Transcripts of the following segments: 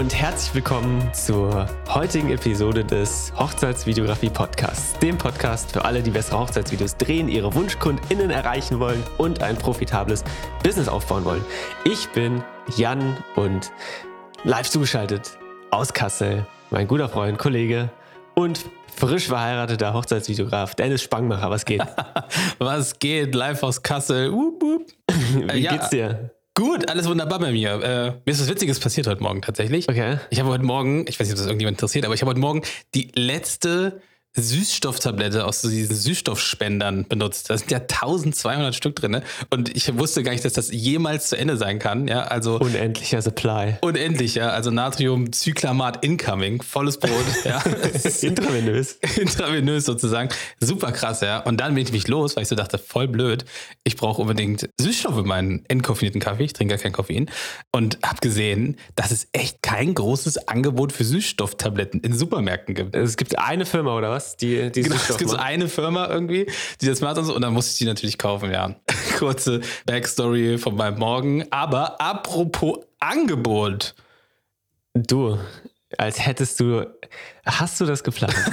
und herzlich willkommen zur heutigen Episode des Hochzeitsvideografie Podcasts. Dem Podcast für alle, die bessere Hochzeitsvideos drehen, ihre WunschkundInnen erreichen wollen und ein profitables Business aufbauen wollen. Ich bin Jan und live zugeschaltet aus Kassel, mein guter Freund, Kollege und frisch verheirateter Hochzeitsvideograf Dennis Spangmacher. Was geht? was geht? Live aus Kassel. Wup, wup. Wie ja, geht's dir? Gut, alles wunderbar bei mir. Äh, mir ist was Witziges passiert heute Morgen tatsächlich. Okay. Ich habe heute Morgen, ich weiß nicht, ob das irgendjemand interessiert, aber ich habe heute Morgen die letzte Süßstofftablette aus diesen Süßstoffspendern benutzt. Da sind ja 1200 Stück drin. Ne? Und ich wusste gar nicht, dass das jemals zu Ende sein kann. Ja, also Unendlicher Supply. Unendlich, ja. Also Natriumcyclamat incoming, volles Brot. ja. Intravenös. Intravenös sozusagen. Super krass, ja. Und dann bin ich mich los, weil ich so dachte, voll blöd. Ich brauche unbedingt Süßstoff in meinen entkoffinierten Kaffee. Ich trinke gar kein Koffein. Und habe gesehen, dass es echt kein großes Angebot für Süßstofftabletten in Supermärkten gibt. Es gibt eine Firma oder was? Was? Die, die genau, es gibt so eine Firma irgendwie, die das macht und so. Und dann musste ich die natürlich kaufen, ja. Kurze Backstory von meinem Morgen. Aber apropos Angebot. Du, als hättest du. Hast du das geplant?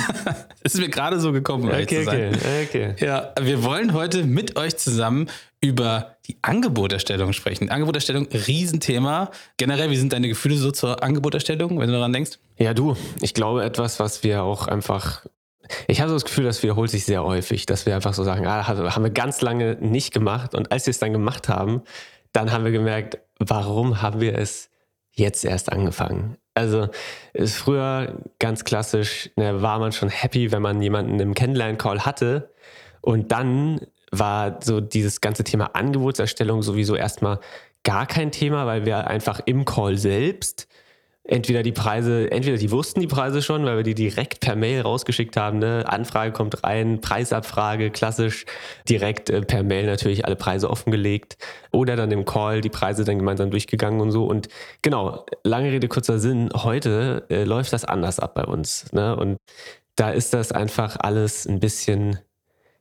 Es ist mir gerade so gekommen, okay, okay, okay. Ja, wir wollen heute mit euch zusammen über die Angeboterstellung sprechen. Angeboterstellung, Riesenthema. Generell, wie sind deine Gefühle so zur Angeboterstellung, wenn du daran denkst? Ja, du, ich glaube etwas, was wir auch einfach ich habe so das Gefühl, das wiederholt sich sehr häufig, dass wir einfach so sagen, ah, haben wir ganz lange nicht gemacht. Und als wir es dann gemacht haben, dann haben wir gemerkt, warum haben wir es jetzt erst angefangen? Also ist früher ganz klassisch, ne, war man schon happy, wenn man jemanden im Kennenlern-Call hatte. Und dann war so dieses ganze Thema Angebotserstellung sowieso erstmal gar kein Thema, weil wir einfach im Call selbst entweder die Preise, entweder die wussten die Preise schon, weil wir die direkt per Mail rausgeschickt haben. Ne? Anfrage kommt rein, Preisabfrage, klassisch direkt äh, per Mail natürlich alle Preise offengelegt. Oder dann im Call die Preise dann gemeinsam durchgegangen und so. Und genau, lange Rede, kurzer Sinn, heute äh, läuft das anders ab bei uns. Ne? Und da ist das einfach alles ein bisschen,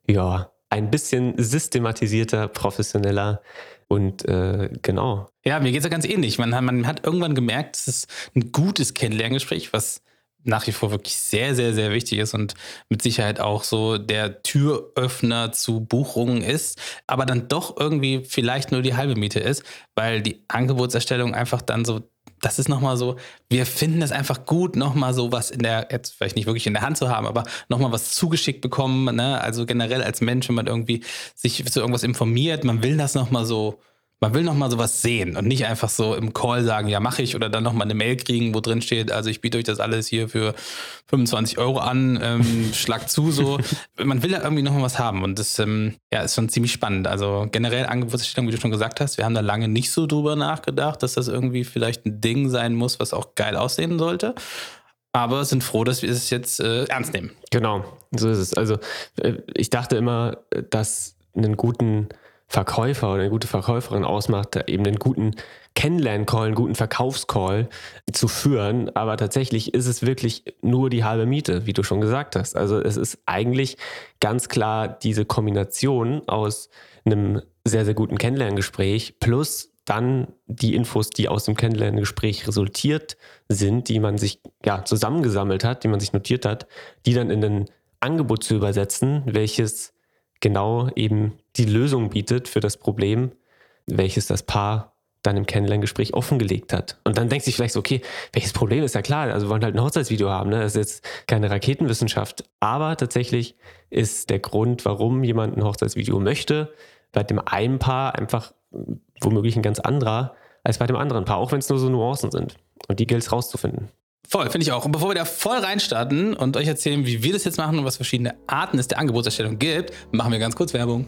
ja, ein bisschen systematisierter, professioneller. Und äh, genau. Ja, mir geht es ja ganz ähnlich. Man, man hat irgendwann gemerkt, es ist ein gutes Kennenlerngespräch, was nach wie vor wirklich sehr, sehr, sehr wichtig ist und mit Sicherheit auch so der Türöffner zu Buchungen ist, aber dann doch irgendwie vielleicht nur die halbe Miete ist, weil die Angebotserstellung einfach dann so das ist nochmal so, wir finden es einfach gut, nochmal so was in der, jetzt vielleicht nicht wirklich in der Hand zu haben, aber nochmal was zugeschickt bekommen. Ne? Also generell als Mensch, wenn man irgendwie sich zu irgendwas informiert, man will das nochmal so man will noch mal sowas sehen und nicht einfach so im Call sagen, ja, mache ich oder dann noch mal eine Mail kriegen, wo drin steht, also ich biete euch das alles hier für 25 Euro an, ähm, schlag zu, so. Man will da irgendwie noch mal was haben und das ähm, ja, ist schon ziemlich spannend. Also generell Angebotserstellung, wie du schon gesagt hast, wir haben da lange nicht so drüber nachgedacht, dass das irgendwie vielleicht ein Ding sein muss, was auch geil aussehen sollte. Aber sind froh, dass wir es jetzt äh, ernst nehmen. Genau, so ist es. Also äh, ich dachte immer, dass einen guten Verkäufer oder eine gute Verkäuferin ausmacht, eben einen guten Kennenlern-Call, einen guten Verkaufscall zu führen. Aber tatsächlich ist es wirklich nur die halbe Miete, wie du schon gesagt hast. Also es ist eigentlich ganz klar diese Kombination aus einem sehr, sehr guten Kennenlerngespräch plus dann die Infos, die aus dem Kennenlerngespräch resultiert sind, die man sich ja zusammengesammelt hat, die man sich notiert hat, die dann in ein Angebot zu übersetzen, welches genau eben die Lösung bietet für das Problem, welches das Paar dann im Kennenlerngespräch offengelegt hat. Und dann denkt sich vielleicht so, okay, welches Problem ist ja klar, also wir wollen halt ein Hochzeitsvideo haben, ne? Das ist jetzt keine Raketenwissenschaft. Aber tatsächlich ist der Grund, warum jemand ein Hochzeitsvideo möchte, bei dem einen Paar einfach womöglich ein ganz anderer als bei dem anderen Paar, auch wenn es nur so Nuancen sind. Und die gilt es rauszufinden. Voll, finde ich auch. Und bevor wir da voll reinstarten und euch erzählen, wie wir das jetzt machen und was verschiedene Arten es der Angebotserstellung gibt, machen wir ganz kurz Werbung.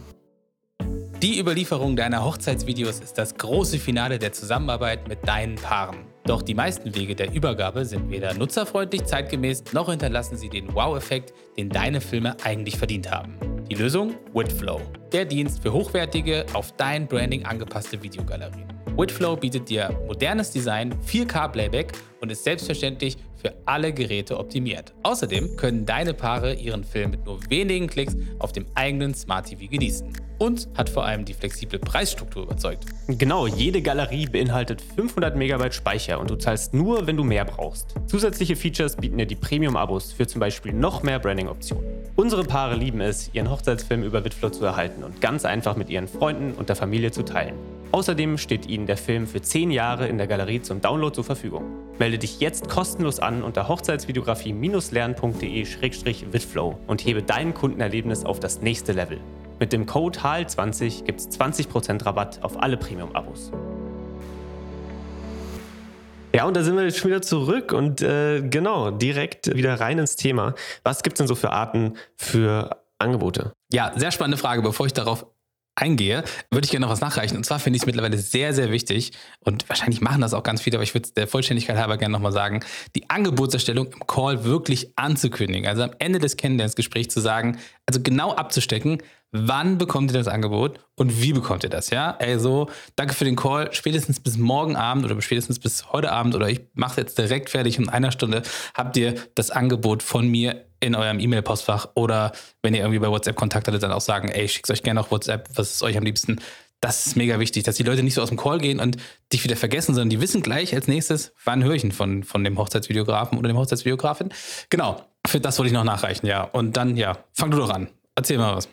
Die Überlieferung deiner Hochzeitsvideos ist das große Finale der Zusammenarbeit mit deinen Paaren. Doch die meisten Wege der Übergabe sind weder nutzerfreundlich, zeitgemäß, noch hinterlassen sie den Wow-Effekt, den deine Filme eigentlich verdient haben. Die Lösung? Whitflow. Der Dienst für hochwertige, auf dein Branding angepasste Videogalerien. Whitflow bietet dir modernes Design, 4K-Playback und ist selbstverständlich für alle Geräte optimiert. Außerdem können deine Paare ihren Film mit nur wenigen Klicks auf dem eigenen Smart TV genießen. und hat vor allem die flexible Preisstruktur überzeugt. Genau, jede Galerie beinhaltet 500 Megabyte Speicher und du zahlst nur, wenn du mehr brauchst. Zusätzliche Features bieten dir die Premium-Abos für zum Beispiel noch mehr Branding-Optionen. Unsere Paare lieben es, ihren Hochzeitsfilm über Bitflow zu erhalten und ganz einfach mit ihren Freunden und der Familie zu teilen. Außerdem steht Ihnen der Film für 10 Jahre in der Galerie zum Download zur Verfügung. Melde dich jetzt kostenlos an unter hochzeitsvideografie-lernen.de-witflow und hebe dein Kundenerlebnis auf das nächste Level. Mit dem Code HAL20 gibt es 20% Rabatt auf alle Premium-Abos. Ja, und da sind wir jetzt schon wieder zurück und äh, genau, direkt wieder rein ins Thema. Was gibt es denn so für Arten für Angebote? Ja, sehr spannende Frage. Bevor ich darauf eingehe, würde ich gerne noch was nachreichen. Und zwar finde ich es mittlerweile sehr, sehr wichtig und wahrscheinlich machen das auch ganz viele, aber ich würde es der Vollständigkeit halber gerne nochmal sagen, die Angebotserstellung im Call wirklich anzukündigen. Also am Ende des Kennenlerngesprächs zu sagen, also genau abzustecken, wann bekommt ihr das Angebot und wie bekommt ihr das, ja? Also, danke für den Call. Spätestens bis morgen Abend oder spätestens bis heute Abend oder ich mache es jetzt direkt fertig in einer Stunde, habt ihr das Angebot von mir in eurem E-Mail-Postfach oder wenn ihr irgendwie bei WhatsApp Kontakt hattet, dann auch sagen, ey, schickt euch gerne auf WhatsApp, was ist euch am liebsten. Das ist mega wichtig, dass die Leute nicht so aus dem Call gehen und dich wieder vergessen, sondern die wissen gleich als nächstes, wann höre ich ihn von, von dem Hochzeitsvideografen oder dem Hochzeitsvideografin. Genau, für das wollte ich noch nachreichen, ja. Und dann, ja, fang du doch an. Erzähl mal was.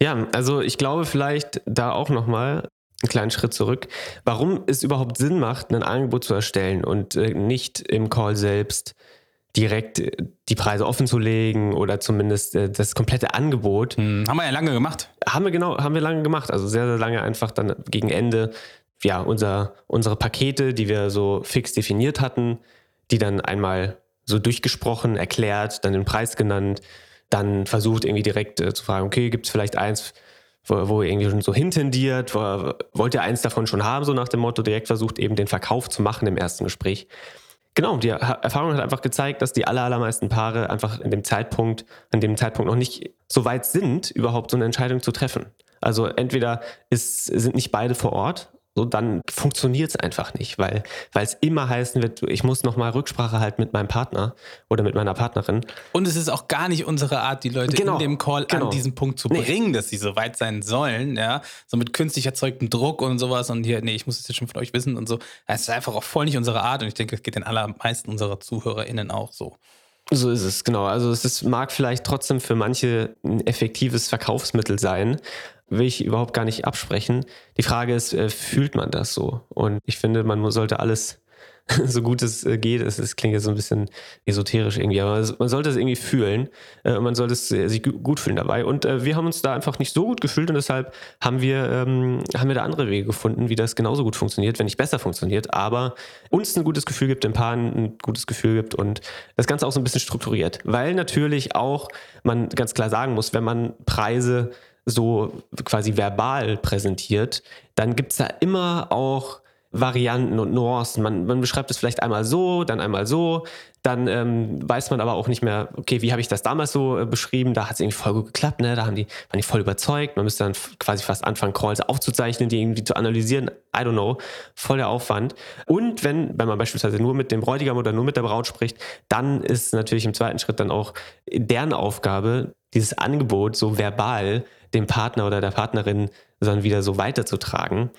Ja, also ich glaube vielleicht da auch nochmal einen kleinen Schritt zurück, warum es überhaupt Sinn macht, ein Angebot zu erstellen und äh, nicht im Call selbst direkt äh, die Preise offen zu legen oder zumindest äh, das komplette Angebot. Hm, haben wir ja lange gemacht. Haben wir genau, haben wir lange gemacht. Also sehr, sehr lange einfach dann gegen Ende, ja, unser, unsere Pakete, die wir so fix definiert hatten, die dann einmal so durchgesprochen, erklärt, dann den Preis genannt, dann versucht irgendwie direkt äh, zu fragen, okay, gibt es vielleicht eins, wo, wo ihr irgendwie schon so hintendiert, wo, wollt ihr eins davon schon haben, so nach dem Motto, direkt versucht eben den Verkauf zu machen im ersten Gespräch. Genau, die Erfahrung hat einfach gezeigt, dass die allermeisten Paare einfach in dem Zeitpunkt, an dem Zeitpunkt noch nicht so weit sind, überhaupt so eine Entscheidung zu treffen. Also entweder ist, sind nicht beide vor Ort so dann funktioniert es einfach nicht, weil es immer heißen wird, ich muss nochmal Rücksprache halten mit meinem Partner oder mit meiner Partnerin. Und es ist auch gar nicht unsere Art, die Leute genau, in dem Call genau. an diesen Punkt zu nee. bringen, dass sie so weit sein sollen, ja, so mit künstlich erzeugtem Druck und sowas und hier, nee, ich muss es jetzt schon von euch wissen und so. Es ist einfach auch voll nicht unsere Art und ich denke, es geht den allermeisten unserer ZuhörerInnen auch so. So ist es, genau. Also es ist, mag vielleicht trotzdem für manche ein effektives Verkaufsmittel sein, will ich überhaupt gar nicht absprechen. Die Frage ist, äh, fühlt man das so? Und ich finde, man sollte alles so gut es äh, geht. Es, es klingt jetzt so ein bisschen esoterisch irgendwie, aber man sollte es irgendwie fühlen. Äh, man sollte es sich gut fühlen dabei. Und wir haben uns da einfach nicht so gut gefühlt und deshalb haben wir, ähm, haben wir da andere Wege gefunden, wie das genauso gut funktioniert, wenn nicht besser funktioniert, aber uns ein gutes Gefühl gibt, den Paaren ein gutes Gefühl gibt und das Ganze auch so ein bisschen strukturiert. Weil natürlich auch man ganz klar sagen muss, wenn man Preise so quasi verbal präsentiert, dann gibt es da immer auch Varianten und Nuancen. Man, man, beschreibt es vielleicht einmal so, dann einmal so, dann ähm, weiß man aber auch nicht mehr, okay, wie habe ich das damals so äh, beschrieben? Da hat es irgendwie voll gut geklappt, ne? Da haben die, waren die voll überzeugt. Man müsste dann quasi fast anfangen, Calls aufzuzeichnen, die irgendwie zu analysieren. I don't know. Voll der Aufwand. Und wenn, wenn man beispielsweise nur mit dem Bräutigam oder nur mit der Braut spricht, dann ist natürlich im zweiten Schritt dann auch deren Aufgabe, dieses Angebot so verbal dem Partner oder der Partnerin dann wieder so weiterzutragen.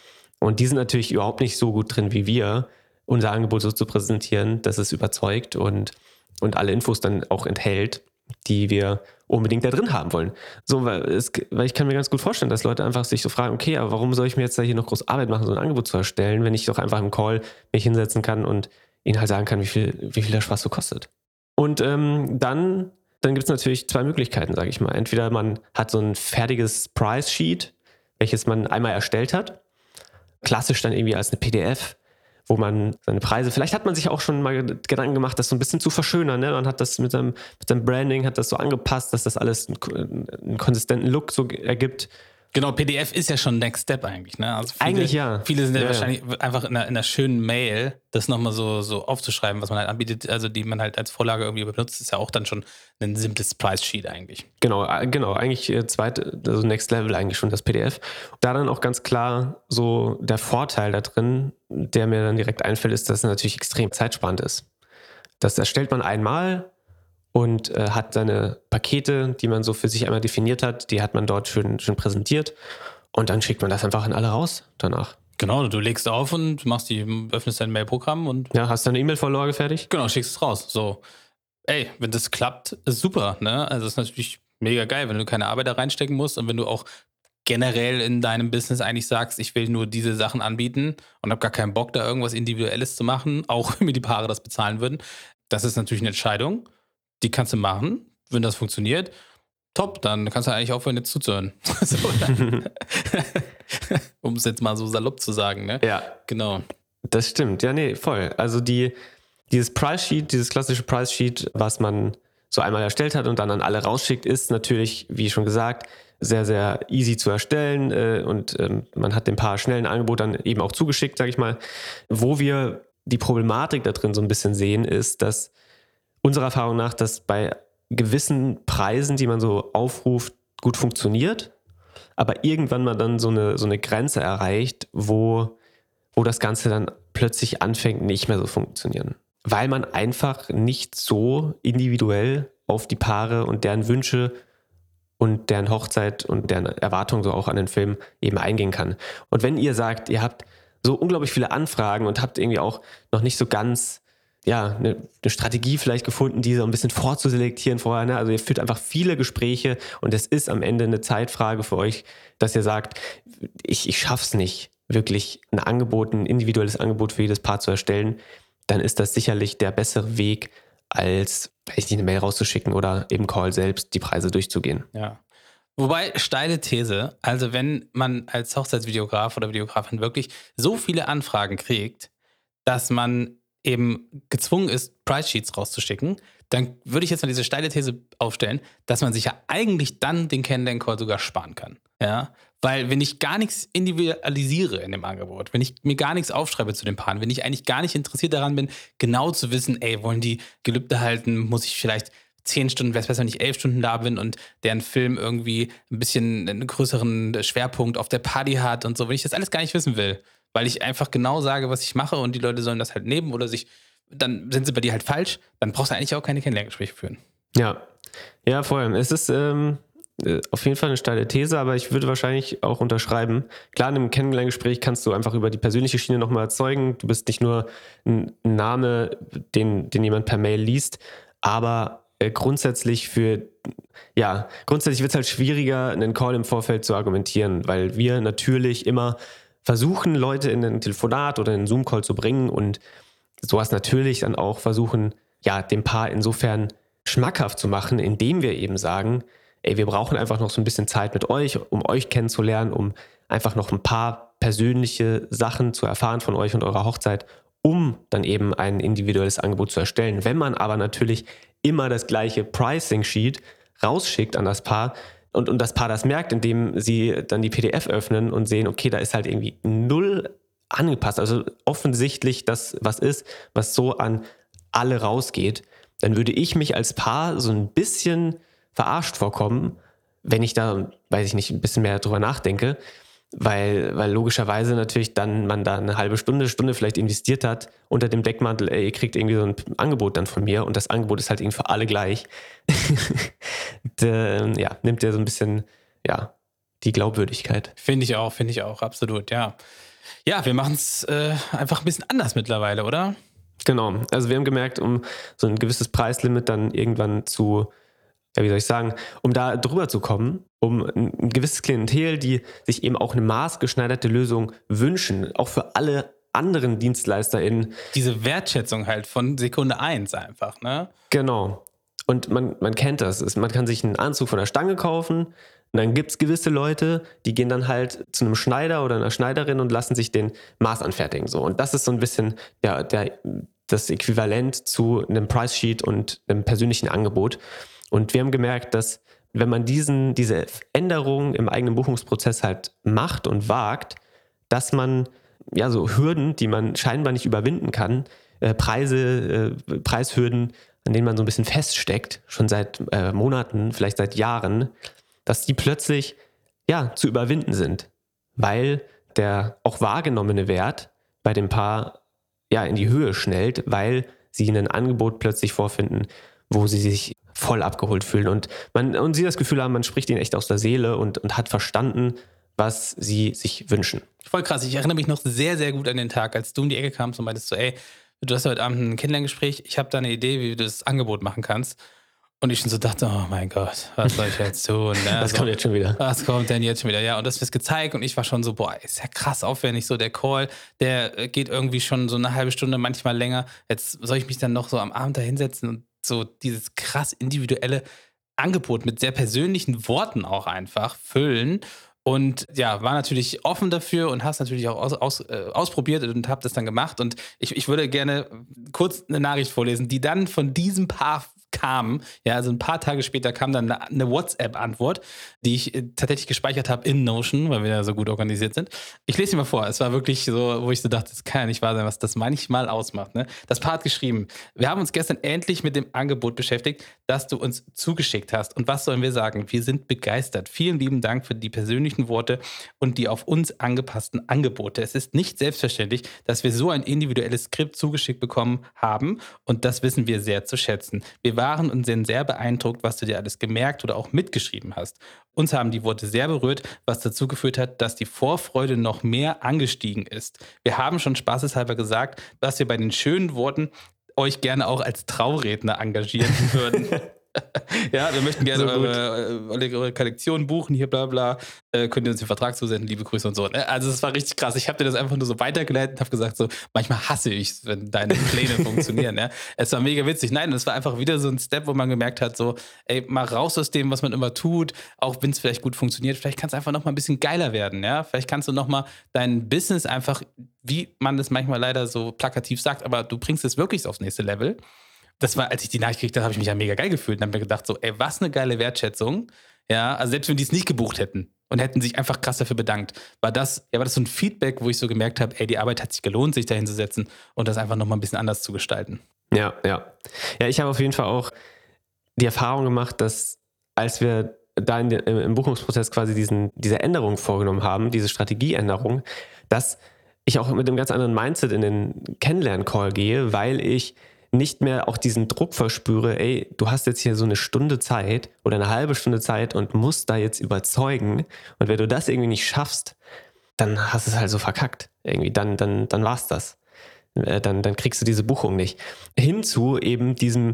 Und die sind natürlich überhaupt nicht so gut drin wie wir, unser Angebot so zu präsentieren, dass es überzeugt und, und alle Infos dann auch enthält, die wir unbedingt da drin haben wollen. So, weil, es, weil ich kann mir ganz gut vorstellen, dass Leute einfach sich so fragen, okay, aber warum soll ich mir jetzt da hier noch groß Arbeit machen, so ein Angebot zu erstellen, wenn ich doch einfach im Call mich hinsetzen kann und ihnen halt sagen kann, wie viel, wie viel der Spaß so kostet. Und ähm, dann dann gibt es natürlich zwei Möglichkeiten, sage ich mal. Entweder man hat so ein fertiges Price Sheet, welches man einmal erstellt hat, klassisch dann irgendwie als eine PDF, wo man seine Preise, vielleicht hat man sich auch schon mal Gedanken gemacht, das so ein bisschen zu verschönern. Ne? Man hat das mit seinem, mit seinem Branding, hat das so angepasst, dass das alles einen, einen konsistenten Look so ergibt. Genau, PDF ist ja schon Next Step eigentlich. Ne? Also viele, eigentlich ja. Viele sind ja, ja wahrscheinlich ja. einfach in einer, in einer, schönen Mail, das nochmal so, so aufzuschreiben, was man halt anbietet, also die man halt als Vorlage irgendwie benutzt, ist ja auch dann schon ein simples Price Sheet eigentlich. Genau, äh, genau, eigentlich äh, zweite, also Next Level eigentlich schon das PDF. Da dann auch ganz klar so der Vorteil da drin, der mir dann direkt einfällt, ist, dass es natürlich extrem zeitsparend ist. Das erstellt man einmal, und äh, hat seine Pakete, die man so für sich einmal definiert hat, die hat man dort schön, schön präsentiert. Und dann schickt man das einfach an alle raus danach. Genau, du legst auf und machst die, öffnest dein Mailprogramm und. Ja, hast deine E-Mail-Vorlage fertig? Genau, schickst es raus. So, ey, wenn das klappt, ist super, ne? Also das ist natürlich mega geil, wenn du keine Arbeit da reinstecken musst und wenn du auch generell in deinem Business eigentlich sagst, ich will nur diese Sachen anbieten und habe gar keinen Bock, da irgendwas Individuelles zu machen, auch wenn mir die Paare das bezahlen würden. Das ist natürlich eine Entscheidung, die kannst du machen, wenn das funktioniert. Top, dann kannst du eigentlich aufhören, jetzt zuzuhören. um es jetzt mal so salopp zu sagen, ne? Ja. Genau. Das stimmt, ja, nee, voll. Also die, dieses Price Sheet, dieses klassische Price Sheet, was man so einmal erstellt hat und dann an alle rausschickt, ist natürlich, wie schon gesagt, sehr, sehr easy zu erstellen äh, und ähm, man hat dem Paar schnellen Angebot dann eben auch zugeschickt, sage ich mal. Wo wir die Problematik da drin so ein bisschen sehen, ist, dass unserer Erfahrung nach das bei gewissen Preisen, die man so aufruft, gut funktioniert, aber irgendwann mal dann so eine, so eine Grenze erreicht, wo, wo das Ganze dann plötzlich anfängt, nicht mehr so funktionieren. Weil man einfach nicht so individuell auf die Paare und deren Wünsche und deren Hochzeit und deren Erwartungen so auch an den Film eben eingehen kann. Und wenn ihr sagt, ihr habt so unglaublich viele Anfragen und habt irgendwie auch noch nicht so ganz ja, eine, eine, Strategie vielleicht gefunden, die so ein bisschen vorzuselektieren vorher. Ne? Also ihr führt einfach viele Gespräche und es ist am Ende eine Zeitfrage für euch, dass ihr sagt, ich, ich schaff's nicht, wirklich ein Angebot, ein individuelles Angebot für jedes Paar zu erstellen, dann ist das sicherlich der bessere Weg, als ich eine Mail rauszuschicken oder eben Call selbst die Preise durchzugehen. Ja. Wobei, steile These, also wenn man als Hochzeitsvideograf oder Videografin wirklich so viele Anfragen kriegt, dass man eben gezwungen ist, Price Sheets rauszuschicken, dann würde ich jetzt mal diese steile These aufstellen, dass man sich ja eigentlich dann den Kennenlern-Call sogar sparen kann. Ja, weil wenn ich gar nichts individualisiere in dem Angebot, wenn ich mir gar nichts aufschreibe zu den Paaren, wenn ich eigentlich gar nicht interessiert daran bin, genau zu wissen, ey, wollen die Gelübde halten, muss ich vielleicht zehn Stunden, wäre es besser, wenn ich elf Stunden da bin und deren Film irgendwie ein bisschen einen größeren Schwerpunkt auf der Party hat und so, wenn ich das alles gar nicht wissen will, weil ich einfach genau sage, was ich mache und die Leute sollen das halt nehmen oder sich, dann sind sie bei dir halt falsch, dann brauchst du eigentlich auch keine Kennenlerngespräche führen. Ja, ja, vor allem. Es ist ähm, äh, auf jeden Fall eine steile These, aber ich würde wahrscheinlich auch unterschreiben. Klar, in einem Kennenlerngespräch kannst du einfach über die persönliche Schiene nochmal erzeugen. Du bist nicht nur ein Name, den, den jemand per Mail liest, aber äh, grundsätzlich für, ja, grundsätzlich wird es halt schwieriger, einen Call im Vorfeld zu argumentieren, weil wir natürlich immer versuchen, Leute in ein Telefonat oder in einen Zoom-Call zu bringen und sowas natürlich dann auch versuchen, ja, dem Paar insofern schmackhaft zu machen, indem wir eben sagen, ey, wir brauchen einfach noch so ein bisschen Zeit mit euch, um euch kennenzulernen, um einfach noch ein paar persönliche Sachen zu erfahren von euch und eurer Hochzeit, um dann eben ein individuelles Angebot zu erstellen. Wenn man aber natürlich immer das gleiche Pricing Sheet rausschickt an das Paar, und, und das Paar das merkt, indem sie dann die PDF öffnen und sehen, okay, da ist halt irgendwie null angepasst. Also offensichtlich das, was ist, was so an alle rausgeht, dann würde ich mich als Paar so ein bisschen verarscht vorkommen, wenn ich da, weiß ich nicht, ein bisschen mehr drüber nachdenke, weil, weil logischerweise natürlich dann man da eine halbe Stunde, Stunde vielleicht investiert hat unter dem Deckmantel, ey, ihr kriegt irgendwie so ein Angebot dann von mir und das Angebot ist halt irgendwie für alle gleich. De, ja, nimmt ja so ein bisschen, ja, die Glaubwürdigkeit. Finde ich auch, finde ich auch, absolut, ja. Ja, wir machen es äh, einfach ein bisschen anders mittlerweile, oder? Genau. Also wir haben gemerkt, um so ein gewisses Preislimit dann irgendwann zu ja, wie soll ich sagen, um da drüber zu kommen, um ein gewisses Klientel, die sich eben auch eine maßgeschneiderte Lösung wünschen, auch für alle anderen DienstleisterInnen. Diese Wertschätzung halt von Sekunde eins einfach, ne? Genau. Und man, man kennt das. Man kann sich einen Anzug von der Stange kaufen. Und dann gibt es gewisse Leute, die gehen dann halt zu einem Schneider oder einer Schneiderin und lassen sich den Maß anfertigen. So. Und das ist so ein bisschen der, der, das Äquivalent zu einem Price Sheet und einem persönlichen Angebot. Und wir haben gemerkt, dass wenn man diesen, diese Änderungen im eigenen Buchungsprozess halt macht und wagt, dass man ja so Hürden, die man scheinbar nicht überwinden kann, äh, Preise, äh, Preishürden, an denen man so ein bisschen feststeckt, schon seit äh, Monaten, vielleicht seit Jahren, dass die plötzlich ja zu überwinden sind, weil der auch wahrgenommene Wert bei dem Paar ja in die Höhe schnellt, weil sie ein Angebot plötzlich vorfinden, wo sie sich voll abgeholt fühlen und man und sie das Gefühl haben, man spricht ihnen echt aus der Seele und, und hat verstanden, was sie sich wünschen. Voll krass. Ich erinnere mich noch sehr, sehr gut an den Tag, als du um die Ecke kamst und meintest so, ey, du hast heute Abend ein Kennenlerngespräch, ich habe da eine Idee, wie du das Angebot machen kannst. Und ich schon so dachte, oh mein Gott, was soll ich jetzt tun? Ne? Was kommt jetzt schon wieder? Was kommt denn jetzt schon wieder? Ja, und das wird gezeigt und ich war schon so, boah, ist ja krass aufwendig, so der Call, der geht irgendwie schon so eine halbe Stunde, manchmal länger. Jetzt soll ich mich dann noch so am Abend da hinsetzen und so dieses krass individuelle Angebot mit sehr persönlichen Worten auch einfach füllen. Und ja, war natürlich offen dafür und hast natürlich auch aus, aus, äh, ausprobiert und hab das dann gemacht. Und ich, ich würde gerne kurz eine Nachricht vorlesen, die dann von diesem Paar kam, ja, also ein paar Tage später kam dann eine WhatsApp-Antwort, die ich äh, tatsächlich gespeichert habe in Notion, weil wir da so gut organisiert sind. Ich lese sie mal vor. Es war wirklich so, wo ich so dachte, das kann ja nicht wahr sein, was das manchmal ausmacht. Ne? Das Paar hat geschrieben, wir haben uns gestern endlich mit dem Angebot beschäftigt, das du uns zugeschickt hast. Und was sollen wir sagen? Wir sind begeistert. Vielen lieben Dank für die persönlichen Worte und die auf uns angepassten Angebote. Es ist nicht selbstverständlich, dass wir so ein individuelles Skript zugeschickt bekommen haben und das wissen wir sehr zu schätzen. Wir waren und sind sehr beeindruckt, was du dir alles gemerkt oder auch mitgeschrieben hast. Uns haben die Worte sehr berührt, was dazu geführt hat, dass die Vorfreude noch mehr angestiegen ist. Wir haben schon spaßeshalber gesagt, dass wir bei den schönen Worten euch gerne auch als Trauredner engagieren würden. ja, wir möchten gerne so eure, eure, eure, Kollektion buchen, hier bla bla. Äh, könnt ihr uns den Vertrag zusenden, liebe Grüße und so. Ne? Also es war richtig krass. Ich habe dir das einfach nur so weitergeleitet und habe gesagt, so, manchmal hasse ich es, wenn deine Pläne funktionieren. Ja? Es war mega witzig. Nein, es war einfach wieder so ein Step, wo man gemerkt hat, so, ey, mal raus aus dem, was man immer tut, auch wenn es vielleicht gut funktioniert. Vielleicht kann es einfach noch mal ein bisschen geiler werden. Ja? Vielleicht kannst du noch mal dein Business einfach, wie man das manchmal leider so plakativ sagt, aber du bringst es wirklich aufs nächste Level das war, als ich die Nachricht gekriegt habe, habe ich mich ja mega geil gefühlt und habe mir gedacht, so, ey, was eine geile Wertschätzung. Ja, also selbst wenn die es nicht gebucht hätten und hätten sich einfach krass dafür bedankt, war das, ja, war das so ein Feedback, wo ich so gemerkt habe, ey, die Arbeit hat sich gelohnt, sich da hinzusetzen und das einfach nochmal ein bisschen anders zu gestalten. Ja, ja. Ja, ich habe auf jeden Fall auch die Erfahrung gemacht, dass als wir da in, im Buchungsprozess quasi diesen, diese Änderung vorgenommen haben, diese Strategieänderung, dass ich auch mit einem ganz anderen Mindset in den Kennenlern-Call gehe, weil ich nicht mehr auch diesen Druck verspüre, ey, du hast jetzt hier so eine Stunde Zeit oder eine halbe Stunde Zeit und musst da jetzt überzeugen. Und wenn du das irgendwie nicht schaffst, dann hast du es halt so verkackt. Irgendwie, dann, dann, dann war's das. Äh, dann, dann kriegst du diese Buchung nicht. Hinzu eben diesem,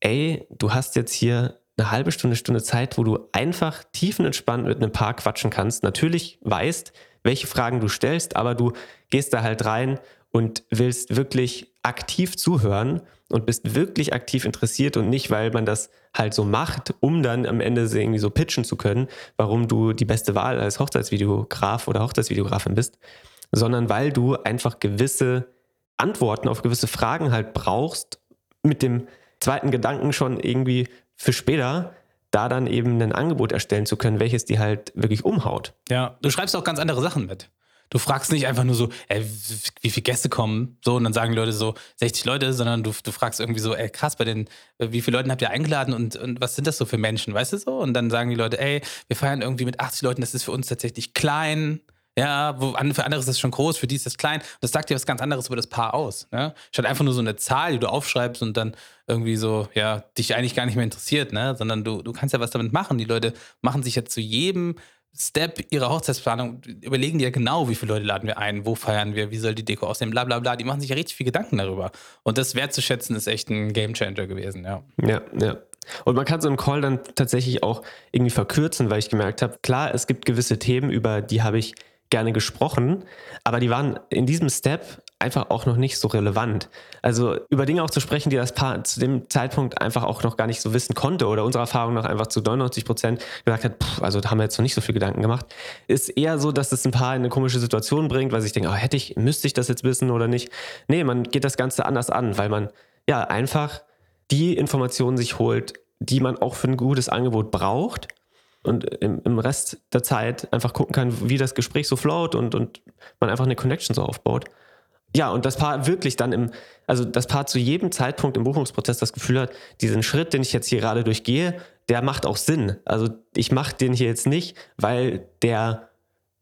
ey, du hast jetzt hier eine halbe Stunde, Stunde Zeit, wo du einfach tiefenentspannt mit einem Paar quatschen kannst. Natürlich weißt, welche Fragen du stellst, aber du gehst da halt rein und willst wirklich aktiv zuhören und bist wirklich aktiv interessiert und nicht, weil man das halt so macht, um dann am Ende irgendwie so pitchen zu können, warum du die beste Wahl als Hochzeitsvideograf oder Hochzeitsvideografin bist, sondern weil du einfach gewisse Antworten auf gewisse Fragen halt brauchst, mit dem zweiten Gedanken schon irgendwie für später da dann eben ein Angebot erstellen zu können, welches die halt wirklich umhaut. Ja, du schreibst auch ganz andere Sachen mit. Du fragst nicht einfach nur so, ey, wie viele Gäste kommen, so, und dann sagen Leute so 60 Leute, sondern du, du fragst irgendwie so, ey, krass, bei den, wie viele Leute habt ihr eingeladen und, und was sind das so für Menschen, weißt du so? Und dann sagen die Leute, ey, wir feiern irgendwie mit 80 Leuten, das ist für uns tatsächlich klein. Ja, wo, für andere ist das schon groß, für die ist das klein. Das sagt dir was ganz anderes über das Paar aus. Ne? Statt einfach nur so eine Zahl, die du aufschreibst und dann irgendwie so, ja, dich eigentlich gar nicht mehr interessiert, ne? Sondern du, du kannst ja was damit machen. Die Leute machen sich ja zu jedem Step ihrer Hochzeitsplanung überlegen die ja genau, wie viele Leute laden wir ein, wo feiern wir, wie soll die Deko aussehen, bla bla bla. Die machen sich ja richtig viel Gedanken darüber. Und das wertzuschätzen ist echt ein Gamechanger gewesen, ja. Ja, ja. Und man kann so einen Call dann tatsächlich auch irgendwie verkürzen, weil ich gemerkt habe, klar, es gibt gewisse Themen, über die habe ich gerne gesprochen, aber die waren in diesem Step einfach auch noch nicht so relevant. Also über Dinge auch zu sprechen, die das Paar zu dem Zeitpunkt einfach auch noch gar nicht so wissen konnte oder unserer Erfahrung nach einfach zu 99 Prozent gesagt hat, pff, also da haben wir jetzt noch nicht so viel Gedanken gemacht, ist eher so, dass es ein Paar in eine komische Situation bringt, weil sich denkt, oh, hätte ich, müsste ich das jetzt wissen oder nicht. Nee, man geht das Ganze anders an, weil man ja einfach die Informationen sich holt, die man auch für ein gutes Angebot braucht und im, im, Rest der Zeit einfach gucken kann, wie das Gespräch so float und, und man einfach eine Connection so aufbaut. Ja, und das Paar wirklich dann im, also das Paar zu jedem Zeitpunkt im Buchungsprozess das Gefühl hat, diesen Schritt, den ich jetzt hier gerade durchgehe, der macht auch Sinn. Also ich mache den hier jetzt nicht, weil der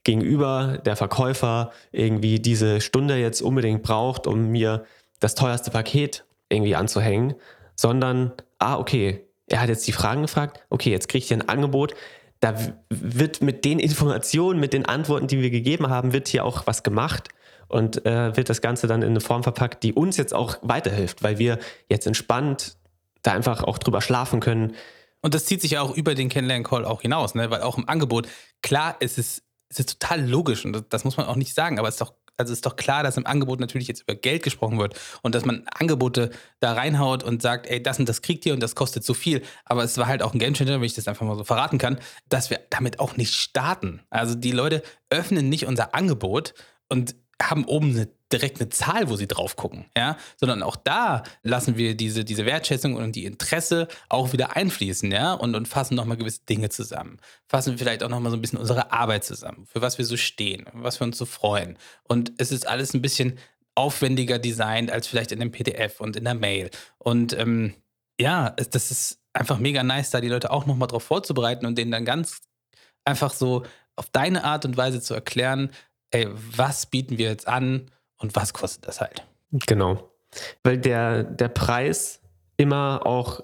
Gegenüber, der Verkäufer irgendwie diese Stunde jetzt unbedingt braucht, um mir das teuerste Paket irgendwie anzuhängen, sondern, ah, okay, er hat jetzt die Fragen gefragt, okay, jetzt kriege ich hier ein Angebot, da wird mit den Informationen, mit den Antworten, die wir gegeben haben, wird hier auch was gemacht und äh, wird das Ganze dann in eine Form verpackt, die uns jetzt auch weiterhilft, weil wir jetzt entspannt da einfach auch drüber schlafen können. Und das zieht sich ja auch über den Kennenlernen-Call auch hinaus, ne? weil auch im Angebot, klar, es ist, es ist total logisch und das, das muss man auch nicht sagen, aber es ist doch also ist doch klar, dass im Angebot natürlich jetzt über Geld gesprochen wird und dass man Angebote da reinhaut und sagt, ey, das und das kriegt ihr und das kostet so viel. Aber es war halt auch ein Gamechanger, wenn ich das einfach mal so verraten kann, dass wir damit auch nicht starten. Also die Leute öffnen nicht unser Angebot und haben oben eine, direkt eine Zahl, wo sie drauf gucken, ja, sondern auch da lassen wir diese, diese Wertschätzung und die Interesse auch wieder einfließen, ja, und, und fassen nochmal gewisse Dinge zusammen. Fassen vielleicht auch nochmal so ein bisschen unsere Arbeit zusammen, für was wir so stehen, was wir uns so freuen. Und es ist alles ein bisschen aufwendiger designt als vielleicht in dem PDF und in der Mail. Und ähm, ja, das ist einfach mega nice, da die Leute auch nochmal drauf vorzubereiten und denen dann ganz einfach so auf deine Art und Weise zu erklären, ey, was bieten wir jetzt an und was kostet das halt? Genau. Weil der, der Preis immer auch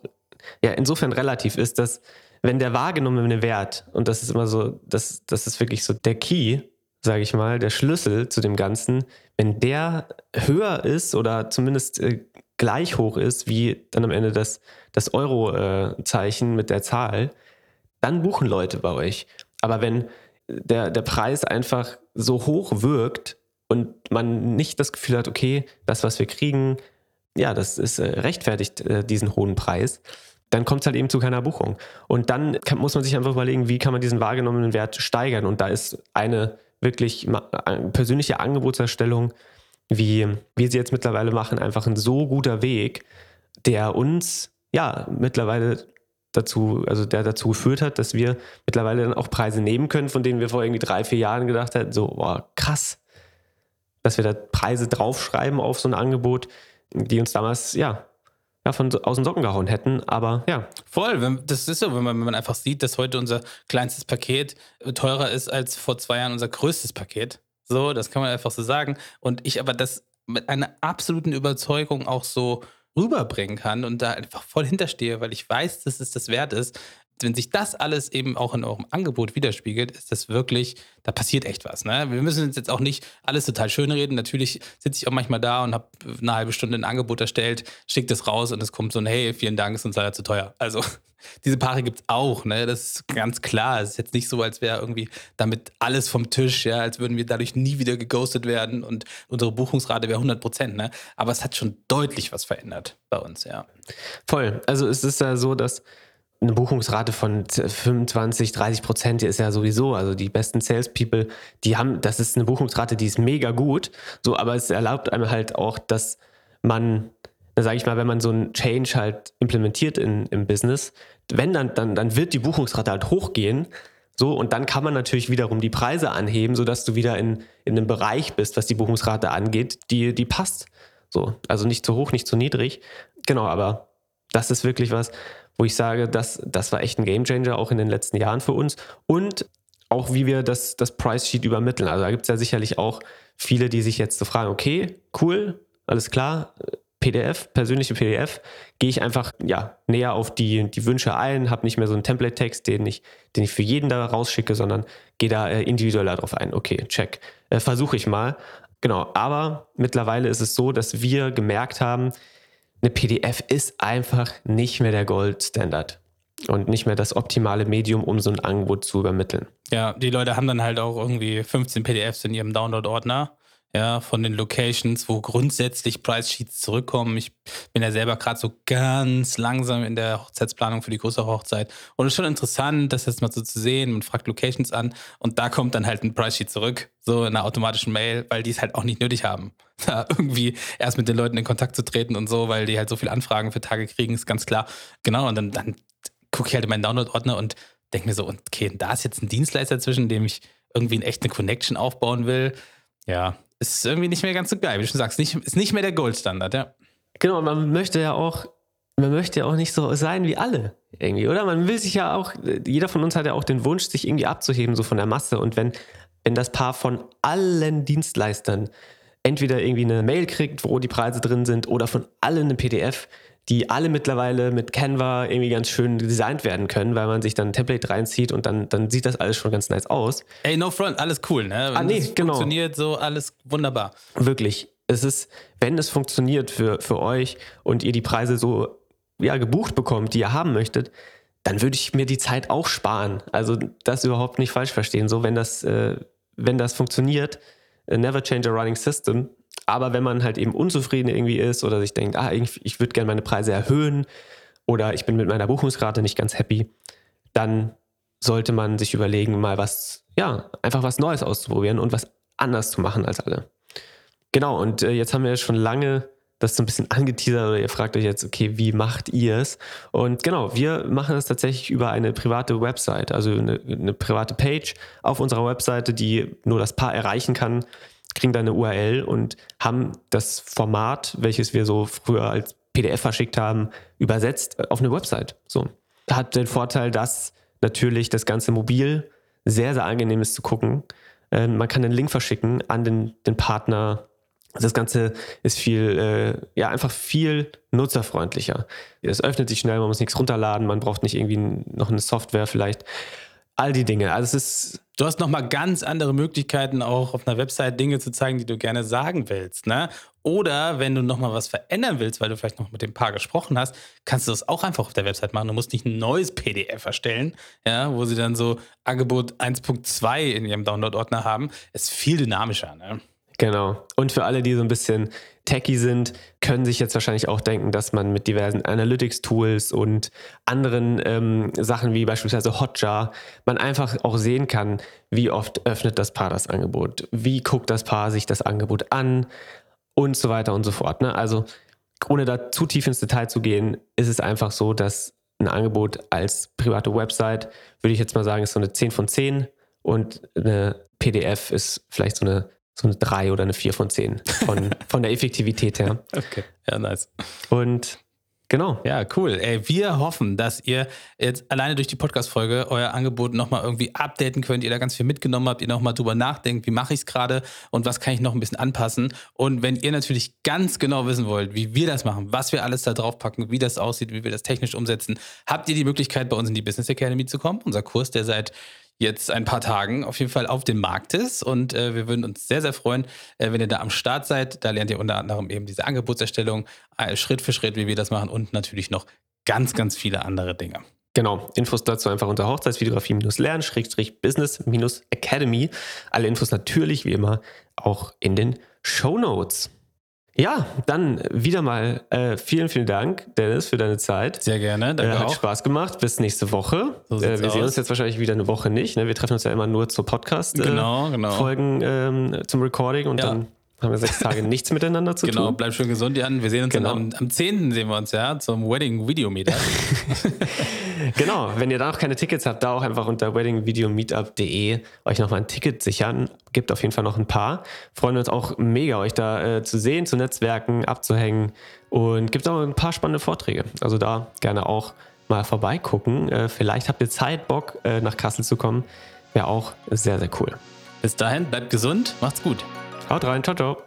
ja, insofern relativ ist, dass wenn der wahrgenommene Wert, und das ist immer so, das, das ist wirklich so der Key, sage ich mal, der Schlüssel zu dem Ganzen, wenn der höher ist oder zumindest äh, gleich hoch ist wie dann am Ende das, das Euro-Zeichen äh, mit der Zahl, dann buchen Leute bei euch. Aber wenn der, der Preis einfach so hoch wirkt und man nicht das Gefühl hat, okay, das, was wir kriegen, ja, das ist äh, rechtfertigt äh, diesen hohen Preis, dann kommt es halt eben zu keiner Buchung. Und dann kann, muss man sich einfach überlegen, wie kann man diesen wahrgenommenen Wert steigern. Und da ist eine wirklich persönliche Angebotserstellung, wie wir sie jetzt mittlerweile machen, einfach ein so guter Weg, der uns ja mittlerweile dazu, also der dazu geführt hat, dass wir mittlerweile dann auch Preise nehmen können, von denen wir vor irgendwie drei, vier Jahren gedacht hätten, so, boah, krass, dass wir da Preise draufschreiben auf so ein Angebot, die uns damals, ja, ja, von aus den Socken gehauen hätten, aber ja. Voll, das ist so, wenn man, wenn man einfach sieht, dass heute unser kleinstes Paket teurer ist als vor zwei Jahren unser größtes Paket. So, das kann man einfach so sagen. Und ich aber das mit einer absoluten Überzeugung auch so rüberbringen kann und da einfach voll hinterstehe, weil ich weiß, dass es das wert ist. Wenn sich das alles eben auch in eurem Angebot widerspiegelt, ist das wirklich, da passiert echt was. Ne? Wir müssen uns jetzt auch nicht alles total schön reden. Natürlich sitze ich auch manchmal da und habe eine halbe Stunde ein Angebot erstellt, schicke das raus und es kommt so ein Hey, vielen Dank, ist uns leider zu teuer. Also diese Paare gibt es auch, ne? Das ist ganz klar. Es ist jetzt nicht so, als wäre irgendwie damit alles vom Tisch, ja, als würden wir dadurch nie wieder geghostet werden und unsere Buchungsrate wäre 100 Prozent, ne? Aber es hat schon deutlich was verändert bei uns, ja. Voll. Also es ist ja so, dass eine Buchungsrate von 25, 30 Prozent ist ja sowieso, also die besten Salespeople, die haben, das ist eine Buchungsrate, die ist mega gut, so, aber es erlaubt einem halt auch, dass man da sage ich mal, wenn man so einen Change halt implementiert in, im Business, wenn dann, dann, dann wird die Buchungsrate halt hochgehen. So, und dann kann man natürlich wiederum die Preise anheben, sodass du wieder in, in einem Bereich bist, was die Buchungsrate angeht, die, die passt. So, also nicht zu hoch, nicht zu niedrig. Genau, aber das ist wirklich was, wo ich sage, das, das war echt ein Gamechanger auch in den letzten Jahren für uns. Und auch wie wir das, das Price Sheet übermitteln. Also da gibt es ja sicherlich auch viele, die sich jetzt so fragen, okay, cool, alles klar, PDF, persönliche PDF, gehe ich einfach ja, näher auf die, die Wünsche ein, habe nicht mehr so einen Template-Text, den ich, den ich für jeden da rausschicke, sondern gehe da äh, individueller drauf ein. Okay, check. Äh, Versuche ich mal. Genau, aber mittlerweile ist es so, dass wir gemerkt haben, eine PDF ist einfach nicht mehr der Goldstandard und nicht mehr das optimale Medium, um so ein Angebot zu übermitteln. Ja, die Leute haben dann halt auch irgendwie 15 PDFs in ihrem Download-Ordner ja, von den Locations, wo grundsätzlich Price Sheets zurückkommen. Ich bin ja selber gerade so ganz langsam in der Hochzeitsplanung für die größere Hochzeit. Und es ist schon interessant, das jetzt mal so zu sehen. Man fragt Locations an und da kommt dann halt ein Price Sheet zurück, so in einer automatischen Mail, weil die es halt auch nicht nötig haben, da irgendwie erst mit den Leuten in Kontakt zu treten und so, weil die halt so viele Anfragen für Tage kriegen, ist ganz klar. Genau, und dann, dann gucke ich halt in meinen Download-Ordner und denke mir so, okay, da ist jetzt ein Dienstleister zwischen dem ich irgendwie eine echte Connection aufbauen will. Ja, ist irgendwie nicht mehr ganz so geil, wie du schon sagst. Nicht, ist nicht mehr der Goldstandard, ja. Genau, man möchte ja auch, man möchte ja auch nicht so sein wie alle, irgendwie, oder? Man will sich ja auch, jeder von uns hat ja auch den Wunsch, sich irgendwie abzuheben, so von der Masse. Und wenn, wenn das Paar von allen Dienstleistern entweder irgendwie eine Mail kriegt, wo die Preise drin sind, oder von allen eine PDF, die alle mittlerweile mit Canva irgendwie ganz schön designt werden können, weil man sich dann ein Template reinzieht und dann, dann sieht das alles schon ganz nice aus. Ey, no front, alles cool, ne? Wenn ah, nee, genau. Funktioniert so, alles wunderbar. Wirklich. Es ist, wenn es funktioniert für, für euch und ihr die Preise so ja, gebucht bekommt, die ihr haben möchtet, dann würde ich mir die Zeit auch sparen. Also das überhaupt nicht falsch verstehen. So, wenn das, äh, wenn das funktioniert, äh, never change a running system. Aber wenn man halt eben unzufrieden irgendwie ist oder sich denkt, ah, ich würde gerne meine Preise erhöhen oder ich bin mit meiner Buchungsrate nicht ganz happy, dann sollte man sich überlegen, mal was, ja, einfach was Neues auszuprobieren und was anders zu machen als alle. Genau, und äh, jetzt haben wir schon lange das so ein bisschen angeteasert oder ihr fragt euch jetzt, okay, wie macht ihr es? Und genau, wir machen das tatsächlich über eine private Website, also eine, eine, private Page auf unserer Webseite, die nur das Paar erreichen kann, kriegen da eine URL und haben das Format, welches wir so früher als PDF verschickt haben, übersetzt auf eine Website. So. Hat den Vorteil, dass natürlich das Ganze mobil sehr, sehr angenehm ist zu gucken. Ähm, man kann einen Link verschicken an den, den Partner das Ganze ist viel, äh, ja, einfach viel nutzerfreundlicher. Es öffnet sich schnell, man muss nichts runterladen, man braucht nicht irgendwie noch eine Software vielleicht. All die Dinge. Also es ist. Du hast nochmal ganz andere Möglichkeiten, auch auf einer Website Dinge zu zeigen, die du gerne sagen willst. Ne? Oder wenn du nochmal was verändern willst, weil du vielleicht noch mit dem Paar gesprochen hast, kannst du das auch einfach auf der Website machen. Du musst nicht ein neues PDF erstellen, ja, wo sie dann so Angebot 1.2 in ihrem Download-Ordner haben. Ist viel dynamischer. Ne? Genau. Und für alle, die so ein bisschen techy sind, können sich jetzt wahrscheinlich auch denken, dass man mit diversen Analytics-Tools und anderen ähm, Sachen wie beispielsweise Hotjar man einfach auch sehen kann, wie oft öffnet das Paar das Angebot, wie guckt das Paar sich das Angebot an und so weiter und so fort. Ne? Also ohne da zu tief ins Detail zu gehen, ist es einfach so, dass ein Angebot als private Website, würde ich jetzt mal sagen, ist so eine 10 von 10 und eine PDF ist vielleicht so eine so eine 3 oder eine 4 von 10 von, von der Effektivität her. Okay, ja, nice. Und Genau. Ja, cool. Ey, wir hoffen, dass ihr jetzt alleine durch die Podcast-Folge euer Angebot nochmal irgendwie updaten könnt, ihr da ganz viel mitgenommen habt, ihr nochmal drüber nachdenkt, wie mache ich es gerade und was kann ich noch ein bisschen anpassen. Und wenn ihr natürlich ganz genau wissen wollt, wie wir das machen, was wir alles da drauf packen, wie das aussieht, wie wir das technisch umsetzen, habt ihr die Möglichkeit, bei uns in die Business Academy zu kommen. Unser Kurs, der seit jetzt ein paar Tagen auf jeden Fall auf dem Markt ist. Und äh, wir würden uns sehr, sehr freuen, äh, wenn ihr da am Start seid. Da lernt ihr unter anderem eben diese Angebotserstellung äh, Schritt für Schritt, wie wir das machen und natürlich noch ganz, ganz viele andere Dinge. Genau, Infos dazu einfach unter Hochzeitsvideografie-lernen, Schrägstrich Business-Academy. Alle Infos natürlich wie immer auch in den Show Notes. Ja, dann wieder mal äh, vielen, vielen Dank, Dennis, für deine Zeit. Sehr gerne. Danke äh, hat auch. Spaß gemacht. Bis nächste Woche. So äh, wir aus. sehen uns jetzt wahrscheinlich wieder eine Woche nicht. Ne? Wir treffen uns ja immer nur zur Podcast-Folgen genau, genau. ähm, zum Recording und ja. dann haben wir sechs Tage nichts miteinander zu genau, tun. Genau, bleib schön gesund, Jan. Wir sehen uns genau. am, am 10. sehen wir uns, ja, zum Wedding Video Meetup. genau, wenn ihr da noch keine Tickets habt, da auch einfach unter weddingvideomeetup.de euch nochmal ein Ticket sichern. Gibt auf jeden Fall noch ein paar. Freuen uns auch mega, euch da äh, zu sehen, zu netzwerken, abzuhängen. Und gibt auch ein paar spannende Vorträge. Also da gerne auch mal vorbeigucken. Äh, vielleicht habt ihr Zeit, Bock, äh, nach Kassel zu kommen. Wäre auch sehr, sehr cool. Bis dahin, bleibt gesund, macht's gut. Haut rein, ciao, ciao.